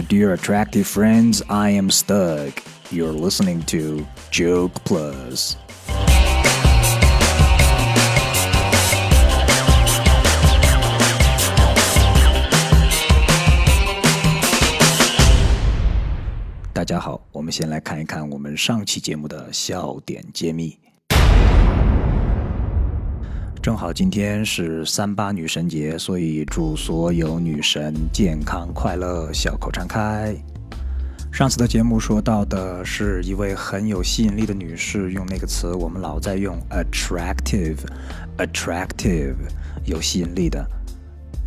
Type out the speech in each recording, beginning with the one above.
My dear attractive friends, I am stuck. You're listening to Joke Plus. 大家好，我们先来看一看我们上期节目的笑点揭秘。 正好今天是三八女神节，所以祝所有女神健康快乐，笑口常开。上次的节目说到的是一位很有吸引力的女士，用那个词我们老在用，attractive，attractive，有吸引力的。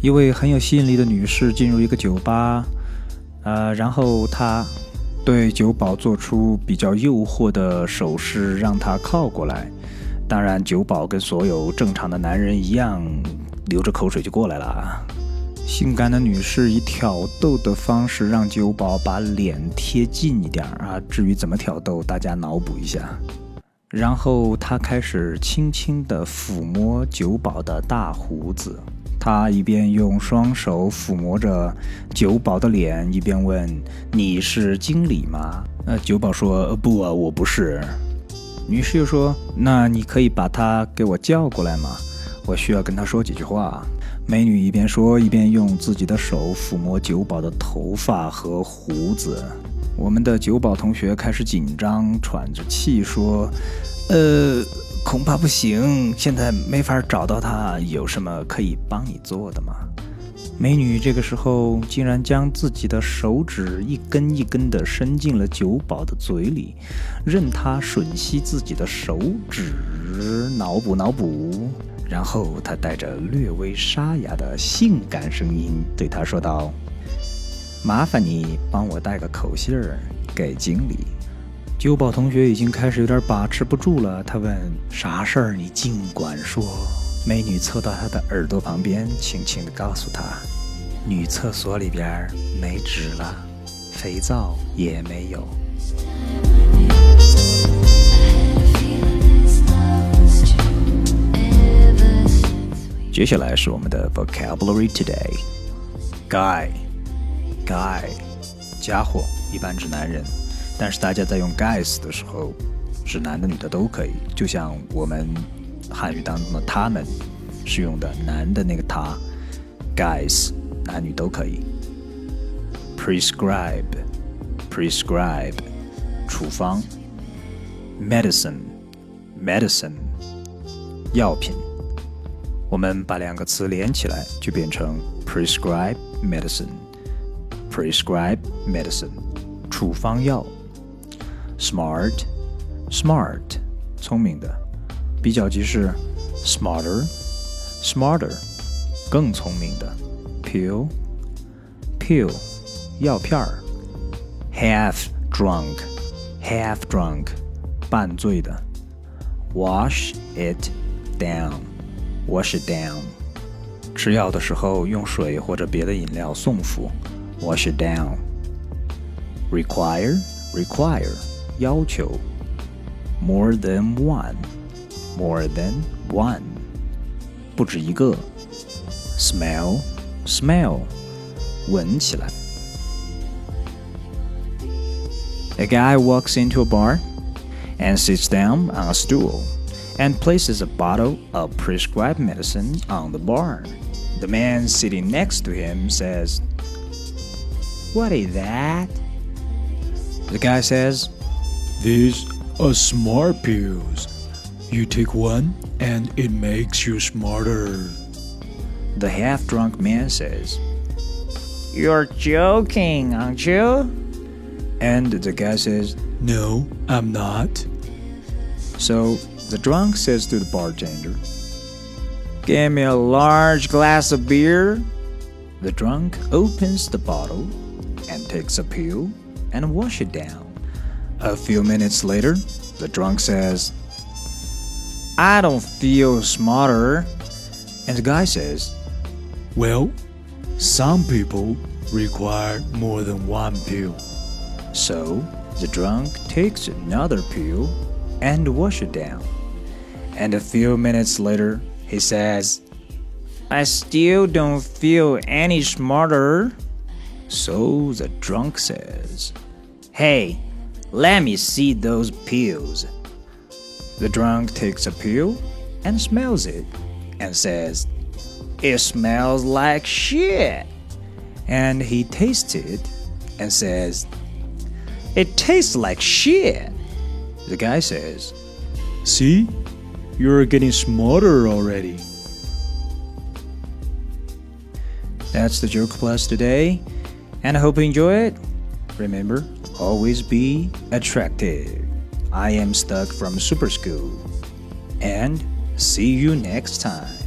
一位很有吸引力的女士进入一个酒吧，呃，然后她对酒保做出比较诱惑的手势，让他靠过来。当然，酒保跟所有正常的男人一样，流着口水就过来了。性感的女士以挑逗的方式让酒保把脸贴近一点啊。至于怎么挑逗，大家脑补一下。然后她开始轻轻地抚摸酒保的大胡子。她一边用双手抚摸着酒保的脸，一边问：“你是经理吗？”呃，酒保说：“不啊，我不是。”女士又说：“那你可以把他给我叫过来吗？我需要跟他说几句话。”美女一边说，一边用自己的手抚摸酒保的头发和胡子。我们的酒保同学开始紧张，喘着气说：“呃，恐怕不行，现在没法找到他。有什么可以帮你做的吗？”美女这个时候竟然将自己的手指一根一根地伸进了酒保的嘴里，任他吮吸自己的手指，脑补脑补。然后她带着略微沙哑的性感声音对他说道：“麻烦你帮我带个口信儿给经理。”酒保同学已经开始有点把持不住了，他问：“啥事儿？你尽管说。”美女凑到他的耳朵旁边，轻轻地告诉他：“女厕所里边没纸了，肥皂也没有。”接下来是我们的 vocabulary today。guy，guy，家伙，一般指男人，但是大家在用 guys 的时候，指男的女的都可以，就像我们。汉语当中的他们是用的男的那个他，guys，男女都可以。prescribe，prescribe，处方。medicine，medicine，药品。我们把两个词连起来，就变成 prescribe medicine，prescribe medicine，处方药。smart，smart，聪明的。比较级是 smarter，smarter，更聪明的 pill，pill，药片儿 half drunk，half drunk，半醉的 wash it down，wash it down，吃药的时候用水或者别的饮料送服 wash it down require，require，要求 more than one。 more than one，不止一个。smell smell，闻起来。A guy walks into a bar and sits down on a stool and places a bottle of prescribed medicine on the bar. The man sitting next to him says, What is that? The guy says, These are smart pills. You take one, and it makes you smarter. The half drunk man says, You're joking, aren't you? And the guy says, No, I'm not. So the drunk says to the bartender, Give me a large glass of beer. The drunk opens the bottle and takes a pill and wash it down. A few minutes later, the drunk says, I don't feel smarter. And the guy says, Well, some people require more than one pill. So the drunk takes another pill and wash it down. And a few minutes later, he says, I still don't feel any smarter. So the drunk says, Hey, let me see those pills. The drunk takes a pill and smells it and says, It smells like shit. And he tastes it and says, It tastes like shit. The guy says, See? You're getting smarter already. That's the Joke Plus today, and I hope you enjoy it. Remember, always be attractive. I am stuck from super school. And see you next time.